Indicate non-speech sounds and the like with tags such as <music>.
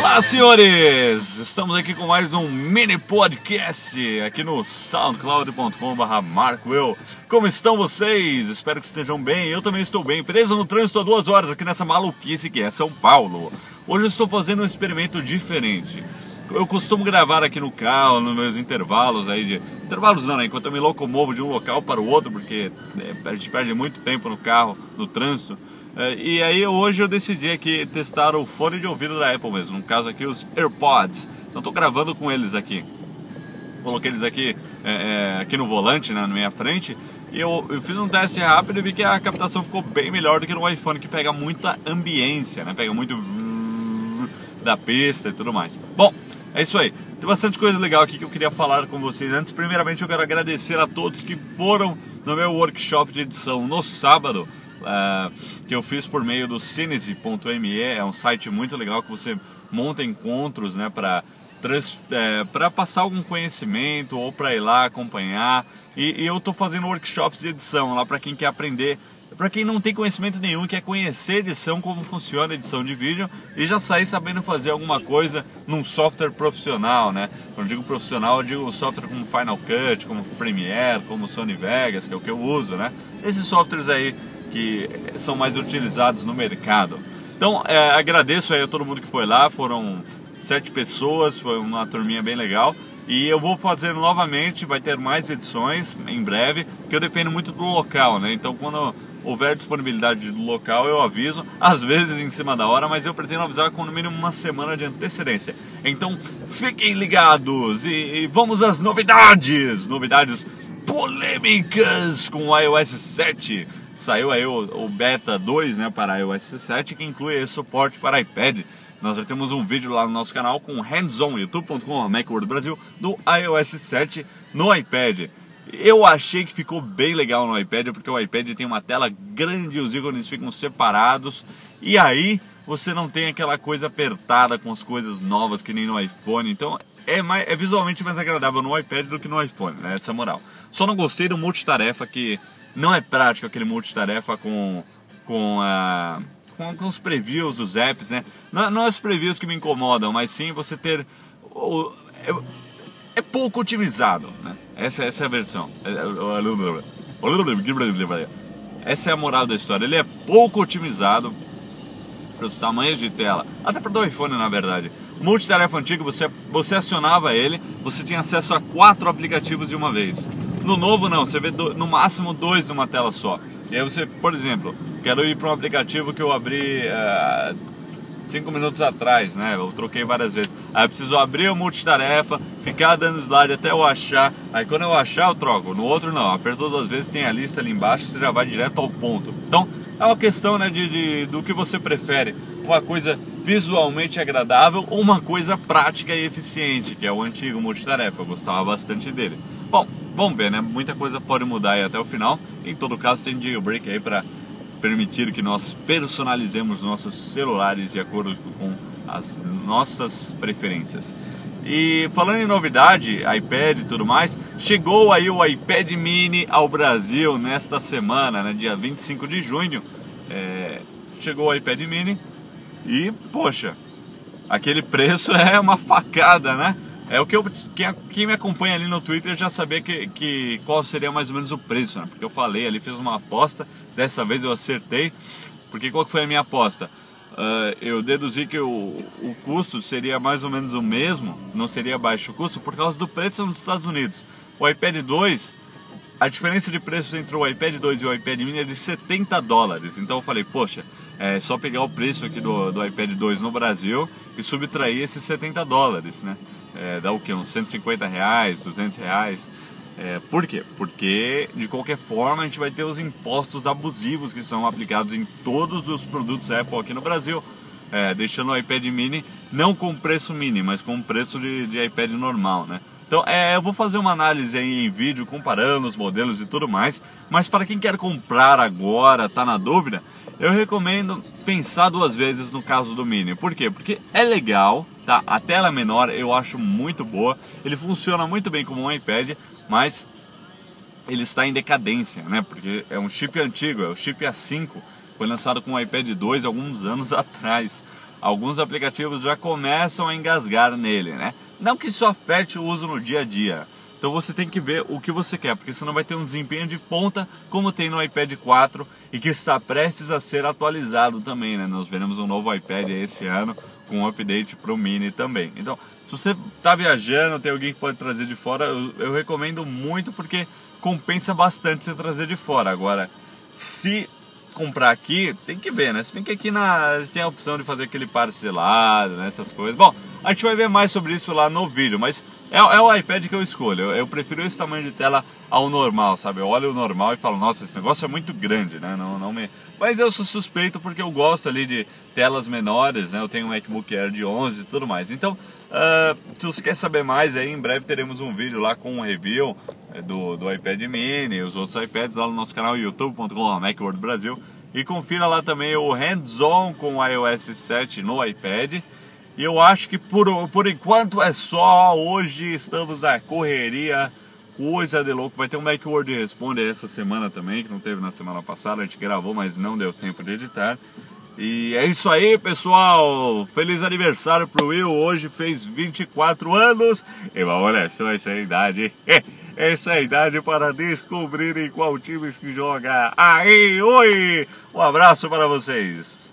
Olá, senhores! Estamos aqui com mais um mini podcast aqui no soundcloud.com.br Como estão vocês? Espero que estejam bem. Eu também estou bem. Preso no trânsito há duas horas aqui nessa maluquice que é São Paulo. Hoje eu estou fazendo um experimento diferente. Eu costumo gravar aqui no carro, nos meus intervalos aí de. Intervalos não, né? Enquanto eu me locomovo de um local para o outro, porque é, a gente perde muito tempo no carro, no trânsito. É, e aí hoje eu decidi aqui testar o fone de ouvido da Apple mesmo, no caso aqui os AirPods. Então estou gravando com eles aqui. Coloquei eles aqui, é, é, aqui no volante, né, na minha frente. E eu, eu, fiz um teste rápido e vi que a captação ficou bem melhor do que no iPhone, que pega muita ambiência, né? Pega muito <laughs> da pista e tudo mais. Bom, é isso aí. Tem bastante coisa legal aqui que eu queria falar com vocês. Antes, primeiramente, eu quero agradecer a todos que foram no meu workshop de edição no sábado uh, que eu fiz por meio do cinese.me, é um site muito legal que você monta encontros né, para é, para passar algum conhecimento ou para ir lá acompanhar. E, e eu estou fazendo workshops de edição lá para quem quer aprender. Para quem não tem conhecimento nenhum, quer conhecer edição, como funciona a edição de vídeo e já sair sabendo fazer alguma coisa num software profissional, né? Quando digo profissional, eu digo software como Final Cut, como Premiere, como Sony Vegas, que é o que eu uso, né? Esses softwares aí que são mais utilizados no mercado. Então, é, agradeço aí a todo mundo que foi lá, foram sete pessoas, foi uma turminha bem legal. E eu vou fazer novamente, vai ter mais edições em breve, que eu dependo muito do local, né? Então, quando houver disponibilidade do local, eu aviso, às vezes em cima da hora, mas eu pretendo avisar com no mínimo uma semana de antecedência. Então, fiquem ligados e, e vamos às novidades! Novidades polêmicas com o iOS 7 saiu aí o, o Beta 2 né, para iOS 7 que inclui suporte para iPad. Nós já temos um vídeo lá no nosso canal com hands-on, youtube.com, Macworld Brasil, do iOS 7 no iPad. Eu achei que ficou bem legal no iPad, porque o iPad tem uma tela grande e os ícones ficam separados. E aí você não tem aquela coisa apertada com as coisas novas que nem no iPhone. Então é, mais, é visualmente mais agradável no iPad do que no iPhone, né? Essa é moral. Só não gostei do multitarefa que não é prático aquele multitarefa com, com, a, com, os previews dos apps, né? Não, não é os previews que me incomodam, mas sim você ter. O, é, é, pouco otimizado, né? Essa, essa é a versão. Essa é a moral da história. Ele é pouco otimizado para os tamanhos de tela, até para o iPhone na verdade. O multitarefa antigo, você, você acionava ele, você tinha acesso a quatro aplicativos de uma vez. No novo não, você vê do, no máximo dois numa tela só. E aí você, por exemplo, quero ir para um aplicativo que eu abri uh, cinco minutos atrás, né? Eu troquei várias vezes. Aí eu preciso abrir o multitarefa, ficar dando slide até eu achar. Aí quando eu achar eu troco. No outro não, apertou duas vezes, tem a lista ali embaixo, você já vai direto ao ponto. Então é uma questão né, de, de do que você prefere. Uma coisa visualmente agradável ou uma coisa prática e eficiente, que é o antigo multitarefa. Eu gostava bastante dele. Bom, vamos ver, né? Muita coisa pode mudar aí até o final. Em todo caso, tem jailbreak aí para permitir que nós personalizemos nossos celulares de acordo com as nossas preferências. E falando em novidade, iPad e tudo mais, chegou aí o iPad mini ao Brasil nesta semana, né, dia 25 de junho. É, chegou o iPad mini e, poxa, aquele preço <laughs> é uma facada, né? É o que eu. Quem, quem, me acompanha ali no Twitter já sabia que, que qual seria mais ou menos o preço, né? Porque eu falei ali, fiz uma aposta, dessa vez eu acertei. Porque qual que foi a minha aposta? Uh, eu deduzi que o, o custo seria mais ou menos o mesmo, não seria baixo custo, por causa do preço nos Estados Unidos. O iPad 2, a diferença de preço entre o iPad 2 e o iPad mini é de 70 dólares. Então eu falei, poxa, é só pegar o preço aqui do, do iPad 2 no Brasil e subtrair esses 70 dólares, né? É, dá o que? Uns 150 reais, 200 reais. É, por quê? Porque de qualquer forma a gente vai ter os impostos abusivos que são aplicados em todos os produtos Apple aqui no Brasil, é, deixando o iPad mini não com preço mini, mas com preço de, de iPad normal, né? Então, é, eu vou fazer uma análise aí em vídeo, comparando os modelos e tudo mais. Mas para quem quer comprar agora, tá na dúvida, eu recomendo pensar duas vezes no caso do Mini. Por quê? Porque é legal, tá? A tela é menor, eu acho muito boa. Ele funciona muito bem como um iPad, mas ele está em decadência, né? Porque é um chip antigo, é o chip A5. Foi lançado com o iPad 2 alguns anos <laughs> atrás. alguns aplicativos já começam a engasgar nele, né? Não que isso afete o uso no dia a dia. Então você tem que ver o que você quer, porque senão vai ter um desempenho de ponta, como tem no iPad 4 e que está prestes a ser atualizado também, né? Nós veremos um novo iPad esse ano um update para o Mini também. Então, se você está viajando, tem alguém que pode trazer de fora, eu, eu recomendo muito porque compensa bastante você trazer de fora. Agora, se comprar aqui, tem que ver, né? Se bem que aqui na, tem a opção de fazer aquele parcelado, né? essas coisas. Bom, a gente vai ver mais sobre isso lá no vídeo, mas é, é o iPad que eu escolho. Eu, eu, prefiro esse tamanho de tela ao normal, sabe? Eu olho o normal e falo, nossa, esse negócio é muito grande, né? Não, não me... Mas eu sou suspeito porque eu gosto ali de telas menores, né? Eu tenho um MacBook Air de 11 e tudo mais. Então, uh, se você quer saber mais, aí em breve teremos um vídeo lá com um review é, do, do iPad mini e os outros iPads lá no nosso canal youtube.com Macworld Brasil. E confira lá também o hands-on com o iOS 7 no iPad. E eu acho que por, por enquanto é só. Hoje estamos na correria, coisa de louco. Vai ter um Macworld Responde essa semana também, que não teve na semana passada. A gente gravou, mas não deu tempo de editar. E é isso aí, pessoal. Feliz aniversário pro Will. Hoje fez 24 anos. E olha só essa idade. Essa <laughs> é a idade para descobrirem qual time que joga. Aí, oi! Um abraço para vocês.